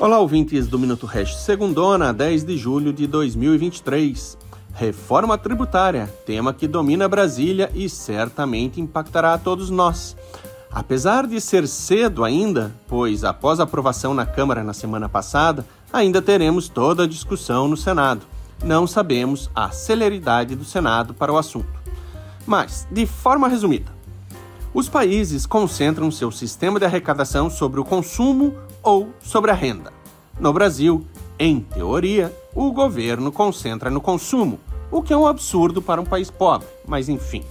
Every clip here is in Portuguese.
Olá, ouvintes do Minuto Hash, segundona, 10 de julho de 2023. Reforma tributária, tema que domina Brasília e certamente impactará a todos nós. Apesar de ser cedo ainda, pois após a aprovação na Câmara na semana passada, ainda teremos toda a discussão no Senado. Não sabemos a celeridade do Senado para o assunto. Mas, de forma resumida, os países concentram seu sistema de arrecadação sobre o consumo ou sobre a renda. No Brasil, em teoria, o governo concentra no consumo, o que é um absurdo para um país pobre, mas enfim.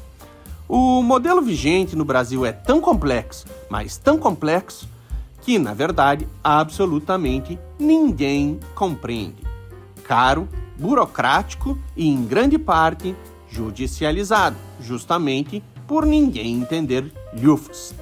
O modelo vigente no Brasil é tão complexo, mas tão complexo, que, na verdade, absolutamente ninguém compreende. Caro, burocrático e, em grande parte, judicializado, justamente por ninguém entender lhufas.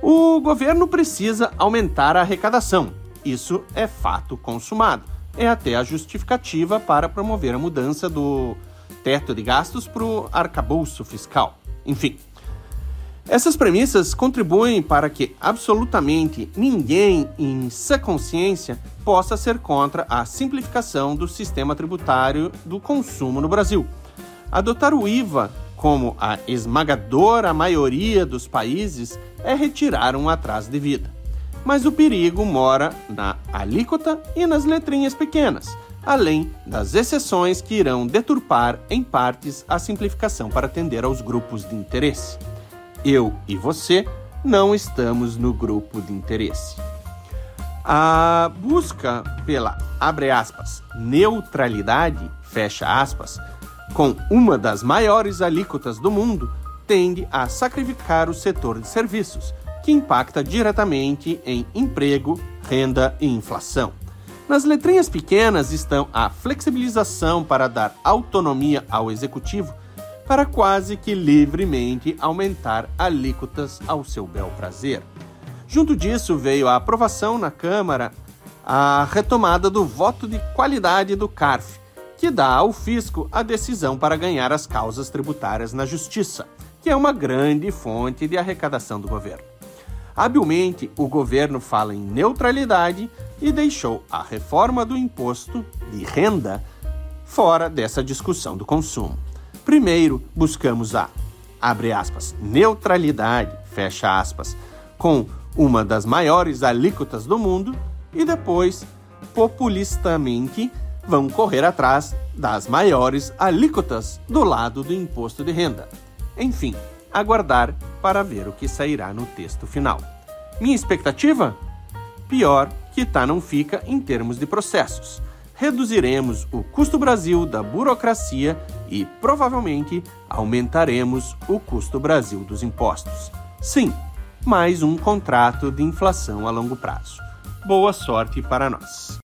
O governo precisa aumentar a arrecadação. Isso é fato consumado. É até a justificativa para promover a mudança do teto de gastos para o arcabouço fiscal. Enfim, essas premissas contribuem para que absolutamente ninguém em sã consciência possa ser contra a simplificação do sistema tributário do consumo no Brasil. Adotar o IVA como a esmagadora maioria dos países, é retirar um atraso de vida. Mas o perigo mora na alíquota e nas letrinhas pequenas, além das exceções que irão deturpar em partes a simplificação para atender aos grupos de interesse. Eu e você não estamos no grupo de interesse. A busca pela, abre aspas, neutralidade, fecha aspas, com uma das maiores alíquotas do mundo, tende a sacrificar o setor de serviços, que impacta diretamente em emprego, renda e inflação. Nas letrinhas pequenas estão a flexibilização para dar autonomia ao executivo para quase que livremente aumentar alíquotas ao seu bel prazer. Junto disso veio a aprovação na Câmara a retomada do voto de qualidade do CARF, que dá ao fisco a decisão para ganhar as causas tributárias na justiça, que é uma grande fonte de arrecadação do governo. Habilmente, o governo fala em neutralidade e deixou a reforma do imposto de renda fora dessa discussão do consumo. Primeiro, buscamos a abre aspas, neutralidade, fecha aspas, com uma das maiores alíquotas do mundo e depois, populistamente, vão correr atrás das maiores alíquotas do lado do imposto de renda. Enfim, aguardar para ver o que sairá no texto final. Minha expectativa? Pior que tá não fica em termos de processos. Reduziremos o custo Brasil da burocracia e provavelmente aumentaremos o custo Brasil dos impostos. Sim, mais um contrato de inflação a longo prazo. Boa sorte para nós.